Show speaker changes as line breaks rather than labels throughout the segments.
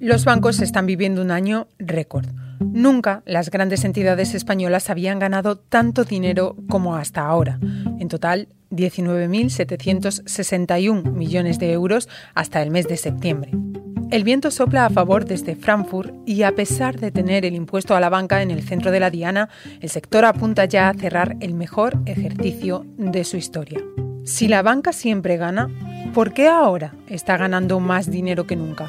Los bancos están viviendo un año récord. Nunca las grandes entidades españolas habían ganado tanto dinero como hasta ahora. En total, 19.761 millones de euros hasta el mes de septiembre. El viento sopla a favor desde Frankfurt y a pesar de tener el impuesto a la banca en el centro de la diana, el sector apunta ya a cerrar el mejor ejercicio de su historia. Si la banca siempre gana, ¿por qué ahora está ganando más dinero que nunca?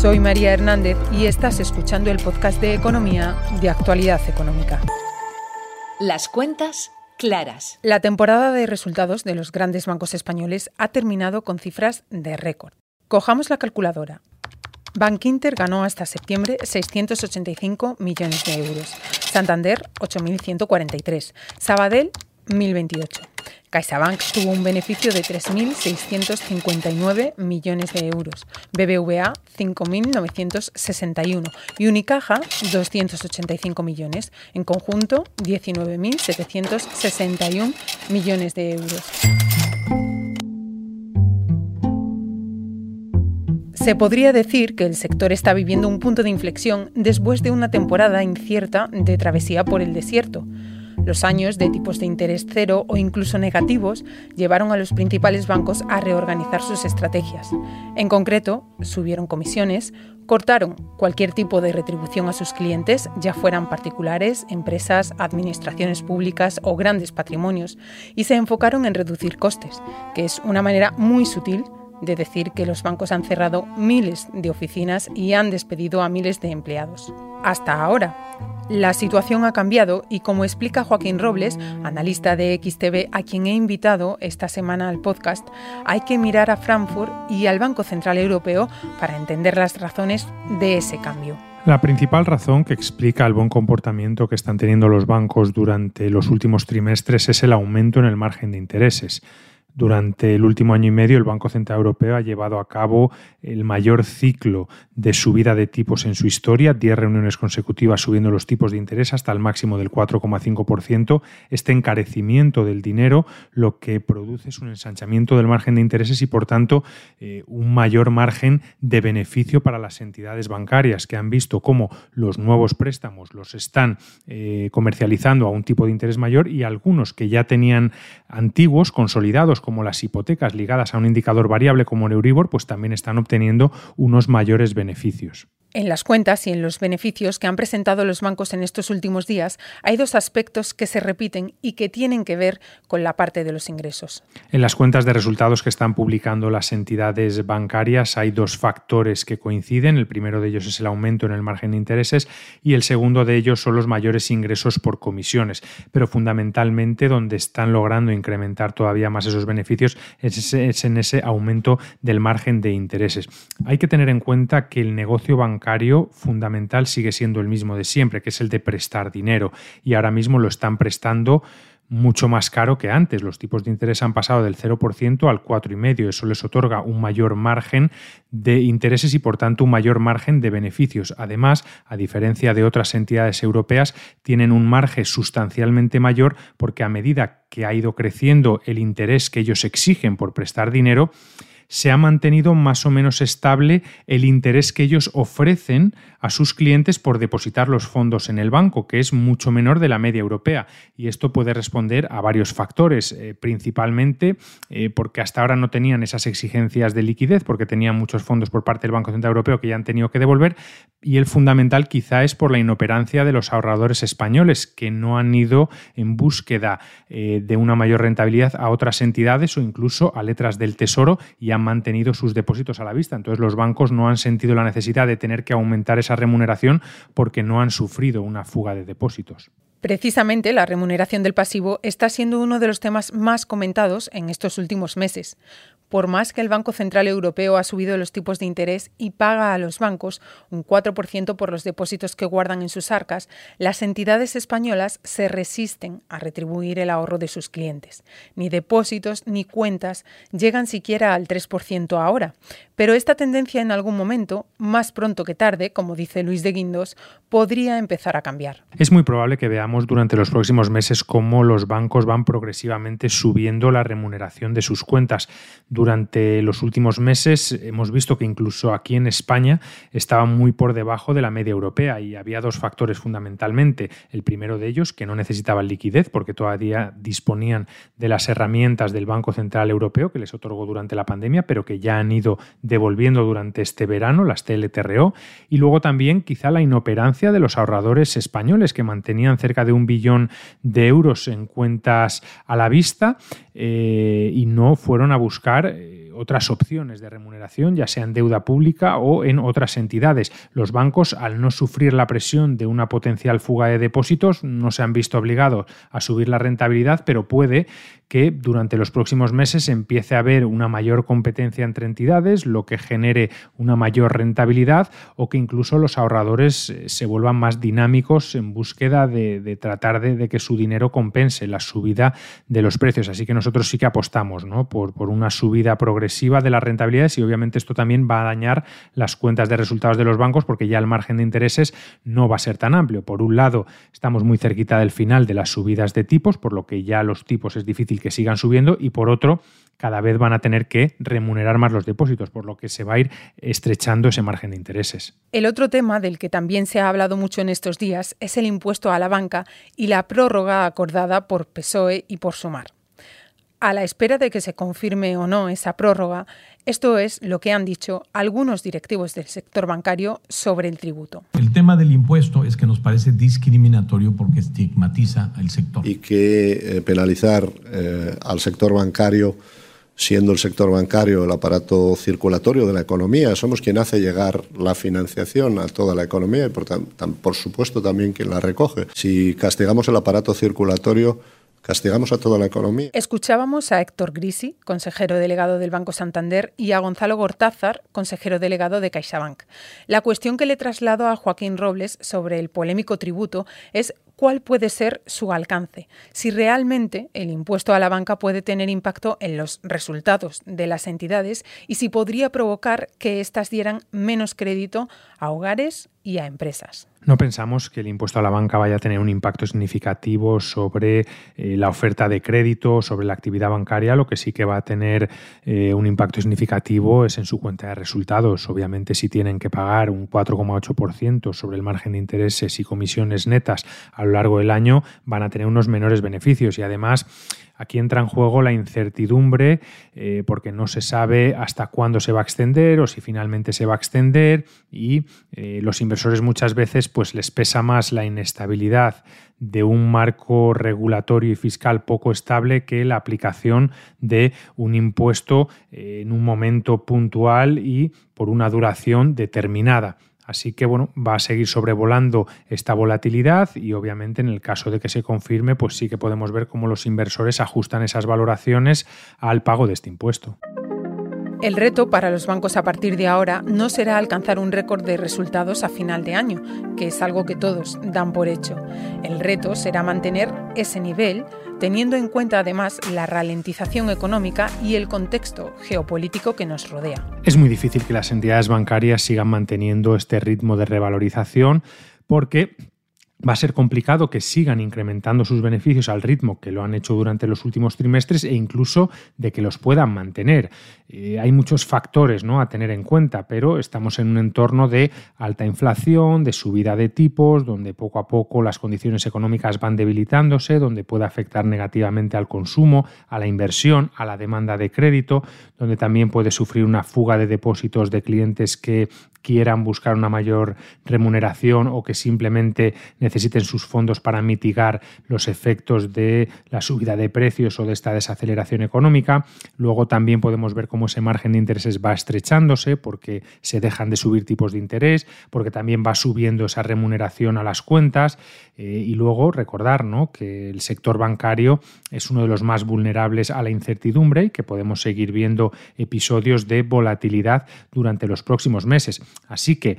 Soy María Hernández y estás escuchando el podcast de economía de actualidad económica.
Las cuentas claras.
La temporada de resultados de los grandes bancos españoles ha terminado con cifras de récord. Cojamos la calculadora. Bank Inter ganó hasta septiembre 685 millones de euros, Santander 8.143, Sabadell 1.028. CaixaBank tuvo un beneficio de 3.659 millones de euros, BBVA 5.961 y Unicaja 285 millones, en conjunto 19.761 millones de euros. Se podría decir que el sector está viviendo un punto de inflexión después de una temporada incierta de travesía por el desierto. Los años de tipos de interés cero o incluso negativos llevaron a los principales bancos a reorganizar sus estrategias. En concreto, subieron comisiones, cortaron cualquier tipo de retribución a sus clientes, ya fueran particulares, empresas, administraciones públicas o grandes patrimonios, y se enfocaron en reducir costes, que es una manera muy sutil de decir que los bancos han cerrado miles de oficinas y han despedido a miles de empleados. Hasta ahora. La situación ha cambiado y como explica Joaquín Robles, analista de XTV a quien he invitado esta semana al podcast, hay que mirar a Frankfurt y al Banco Central Europeo para entender las razones de ese cambio.
La principal razón que explica el buen comportamiento que están teniendo los bancos durante los últimos trimestres es el aumento en el margen de intereses. Durante el último año y medio, el Banco Central Europeo ha llevado a cabo el mayor ciclo de subida de tipos en su historia, 10 reuniones consecutivas subiendo los tipos de interés hasta el máximo del 4,5%. Este encarecimiento del dinero lo que produce es un ensanchamiento del margen de intereses y, por tanto, eh, un mayor margen de beneficio para las entidades bancarias que han visto cómo los nuevos préstamos los están eh, comercializando a un tipo de interés mayor y algunos que ya tenían antiguos, consolidados, como las hipotecas ligadas a un indicador variable como el Euribor, pues también están obteniendo unos mayores beneficios.
En las cuentas y en los beneficios que han presentado los bancos en estos últimos días, hay dos aspectos que se repiten y que tienen que ver con la parte de los ingresos.
En las cuentas de resultados que están publicando las entidades bancarias hay dos factores que coinciden. El primero de ellos es el aumento en el margen de intereses y el segundo de ellos son los mayores ingresos por comisiones. Pero fundamentalmente donde están logrando incrementar todavía más esos beneficios es, en ese aumento del margen de intereses. Hay que tener en cuenta que el negocio bancario fundamental sigue siendo el mismo de siempre, que es el de prestar dinero. Y ahora mismo lo están prestando mucho más caro que antes. Los tipos de interés han pasado del 0% al 4,5%. Eso les otorga un mayor margen de intereses y, por tanto, un mayor margen de beneficios. Además, a diferencia de otras entidades europeas, tienen un margen sustancialmente mayor porque a medida que ha ido creciendo el interés que ellos exigen por prestar dinero, se ha mantenido más o menos estable el interés que ellos ofrecen a sus clientes por depositar los fondos en el banco, que es mucho menor de la media europea. Y esto puede responder a varios factores, eh, principalmente eh, porque hasta ahora no tenían esas exigencias de liquidez, porque tenían muchos fondos por parte del Banco Central Europeo que ya han tenido que devolver. Y el fundamental quizá es por la inoperancia de los ahorradores españoles, que no han ido en búsqueda eh, de una mayor rentabilidad a otras entidades o incluso a letras del Tesoro y mantenido sus depósitos a la vista. Entonces los bancos no han sentido la necesidad de tener que aumentar esa remuneración porque no han sufrido una fuga de depósitos.
Precisamente la remuneración del pasivo está siendo uno de los temas más comentados en estos últimos meses por más que el Banco Central Europeo ha subido los tipos de interés y paga a los bancos un 4% por los depósitos que guardan en sus arcas, las entidades españolas se resisten a retribuir el ahorro de sus clientes. Ni depósitos ni cuentas llegan siquiera al 3% ahora. Pero esta tendencia en algún momento, más pronto que tarde, como dice Luis de Guindos, podría empezar a cambiar.
Es muy probable que veamos durante los próximos meses cómo los bancos van progresivamente subiendo la remuneración de sus cuentas durante los últimos meses hemos visto que incluso aquí en España estaba muy por debajo de la media europea y había dos factores fundamentalmente. El primero de ellos, que no necesitaban liquidez porque todavía disponían de las herramientas del Banco Central Europeo que les otorgó durante la pandemia, pero que ya han ido devolviendo durante este verano, las TLTRO. Y luego también quizá la inoperancia de los ahorradores españoles que mantenían cerca de un billón de euros en cuentas a la vista eh, y no fueron a buscar eh, otras opciones de remuneración, ya sea en deuda pública o en otras entidades. Los bancos, al no sufrir la presión de una potencial fuga de depósitos, no se han visto obligados a subir la rentabilidad, pero puede que durante los próximos meses empiece a haber una mayor competencia entre entidades, lo que genere una mayor rentabilidad o que incluso los ahorradores eh, se vuelvan más dinámicos en búsqueda de, tratar de, que su dinero compense la subida de los precios. Así que nosotros sí que apostamos por una subida progresiva de las rentabilidades y obviamente esto también va a dañar las cuentas de resultados de los bancos porque ya el margen de intereses no va a ser tan amplio. Por un lado, estamos muy cerquita del final de las subidas de tipos, por lo que ya los tipos es difícil que sigan subiendo y por otro, cada vez van a tener que remunerar más los depósitos, por lo que se va a ir estrechando ese margen de intereses.
El otro tema del que también se ha hablado mucho en estos días es el impuesto a la banca y la prórroga acordada por PSOE y por Sumar. A la espera de que se confirme o no esa prórroga, esto es lo que han dicho algunos directivos del sector bancario sobre el tributo.
El tema del impuesto es que nos parece discriminatorio porque estigmatiza al sector.
Y que eh, penalizar eh, al sector bancario siendo el sector bancario el aparato circulatorio de la economía, somos quien hace llegar la financiación a toda la economía y por, por supuesto también quien la recoge. Si castigamos el aparato circulatorio, castigamos a toda la economía.
Escuchábamos a Héctor Grisi, consejero delegado del Banco Santander, y a Gonzalo Gortázar, consejero delegado de CaixaBank. La cuestión que le traslado a Joaquín Robles sobre el polémico tributo es cuál puede ser su alcance, si realmente el impuesto a la banca puede tener impacto en los resultados de las entidades y si podría provocar que éstas dieran menos crédito a hogares y a empresas.
No pensamos que el impuesto a la banca vaya a tener un impacto significativo sobre eh, la oferta de crédito, sobre la actividad bancaria. Lo que sí que va a tener eh, un impacto significativo es en su cuenta de resultados. Obviamente, si tienen que pagar un 4,8% sobre el margen de intereses y comisiones netas a lo largo del año, van a tener unos menores beneficios y además Aquí entra en juego la incertidumbre eh, porque no se sabe hasta cuándo se va a extender o si finalmente se va a extender y eh, los inversores muchas veces pues les pesa más la inestabilidad de un marco regulatorio y fiscal poco estable que la aplicación de un impuesto eh, en un momento puntual y por una duración determinada. Así que bueno, va a seguir sobrevolando esta volatilidad y obviamente en el caso de que se confirme, pues sí que podemos ver cómo los inversores ajustan esas valoraciones al pago de este impuesto.
El reto para los bancos a partir de ahora no será alcanzar un récord de resultados a final de año, que es algo que todos dan por hecho. El reto será mantener ese nivel, teniendo en cuenta además la ralentización económica y el contexto geopolítico que nos rodea.
Es muy difícil que las entidades bancarias sigan manteniendo este ritmo de revalorización porque va a ser complicado que sigan incrementando sus beneficios al ritmo que lo han hecho durante los últimos trimestres e incluso de que los puedan mantener. Eh, hay muchos factores ¿no? a tener en cuenta, pero estamos en un entorno de alta inflación, de subida de tipos, donde poco a poco las condiciones económicas van debilitándose, donde puede afectar negativamente al consumo, a la inversión, a la demanda de crédito, donde también puede sufrir una fuga de depósitos de clientes que quieran buscar una mayor remuneración o que simplemente necesiten sus fondos para mitigar los efectos de la subida de precios o de esta desaceleración económica. Luego también podemos ver cómo ese margen de intereses va estrechándose porque se dejan de subir tipos de interés, porque también va subiendo esa remuneración a las cuentas eh, y luego recordar ¿no? que el sector bancario es uno de los más vulnerables a la incertidumbre y que podemos seguir viendo episodios de volatilidad durante los próximos meses. Así que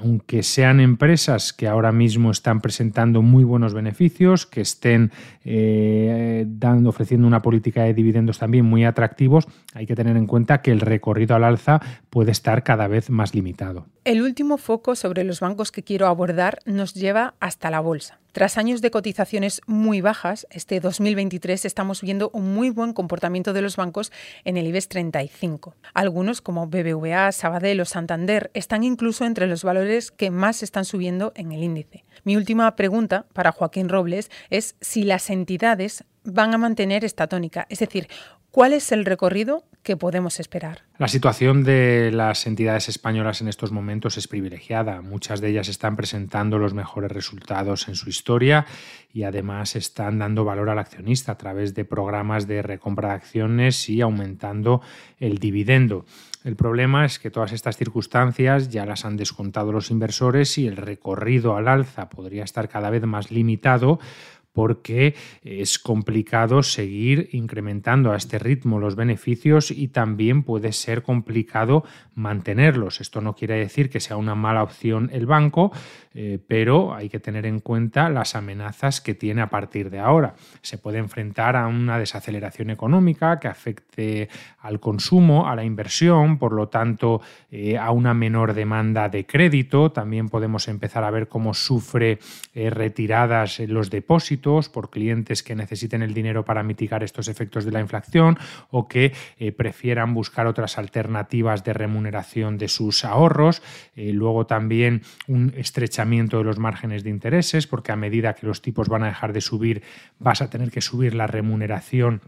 aunque sean empresas que ahora mismo están presentando muy buenos beneficios, que estén eh, dando, ofreciendo una política de dividendos también muy atractivos, hay que tener en cuenta que el recorrido al alza puede estar cada vez más limitado.
El último foco sobre los bancos que quiero abordar nos lleva hasta la bolsa. Tras años de cotizaciones muy bajas, este 2023 estamos viendo un muy buen comportamiento de los bancos en el IBEX 35. Algunos, como BBVA, Sabadell o Santander, están incluso entre los valores que más están subiendo en el índice. Mi última pregunta para Joaquín Robles es si las entidades van a mantener esta tónica, es decir, ¿cuál es el recorrido que podemos esperar?
La situación de las entidades españolas en estos momentos es privilegiada. Muchas de ellas están presentando los mejores resultados en su historia y además están dando valor al accionista a través de programas de recompra de acciones y aumentando el dividendo. El problema es que todas estas circunstancias ya las han descontado los inversores y el recorrido al alza podría estar cada vez más limitado porque es complicado seguir incrementando a este ritmo los beneficios y también puede ser complicado mantenerlos. Esto no quiere decir que sea una mala opción el banco, eh, pero hay que tener en cuenta las amenazas que tiene a partir de ahora. Se puede enfrentar a una desaceleración económica que afecte al consumo, a la inversión, por lo tanto eh, a una menor demanda de crédito. También podemos empezar a ver cómo sufre eh, retiradas los depósitos por clientes que necesiten el dinero para mitigar estos efectos de la inflación o que eh, prefieran buscar otras alternativas de remuneración de sus ahorros. Eh, luego también un estrechamiento de los márgenes de intereses, porque a medida que los tipos van a dejar de subir, vas a tener que subir la remuneración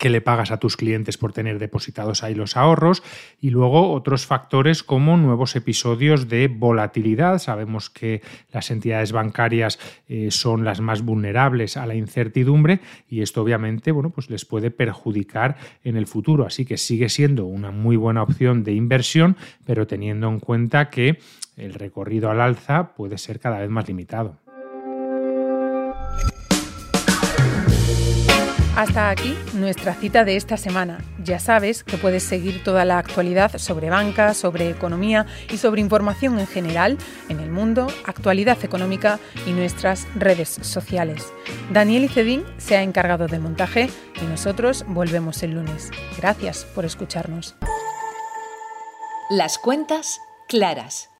que le pagas a tus clientes por tener depositados ahí los ahorros y luego otros factores como nuevos episodios de volatilidad. Sabemos que las entidades bancarias eh, son las más vulnerables a la incertidumbre y esto obviamente bueno, pues les puede perjudicar en el futuro. Así que sigue siendo una muy buena opción de inversión, pero teniendo en cuenta que el recorrido al alza puede ser cada vez más limitado.
Hasta aquí nuestra cita de esta semana. Ya sabes que puedes seguir toda la actualidad sobre banca, sobre economía y sobre información en general en el mundo, actualidad económica y nuestras redes sociales. Daniel Icedín se ha encargado del montaje y nosotros volvemos el lunes. Gracias por escucharnos.
Las cuentas claras.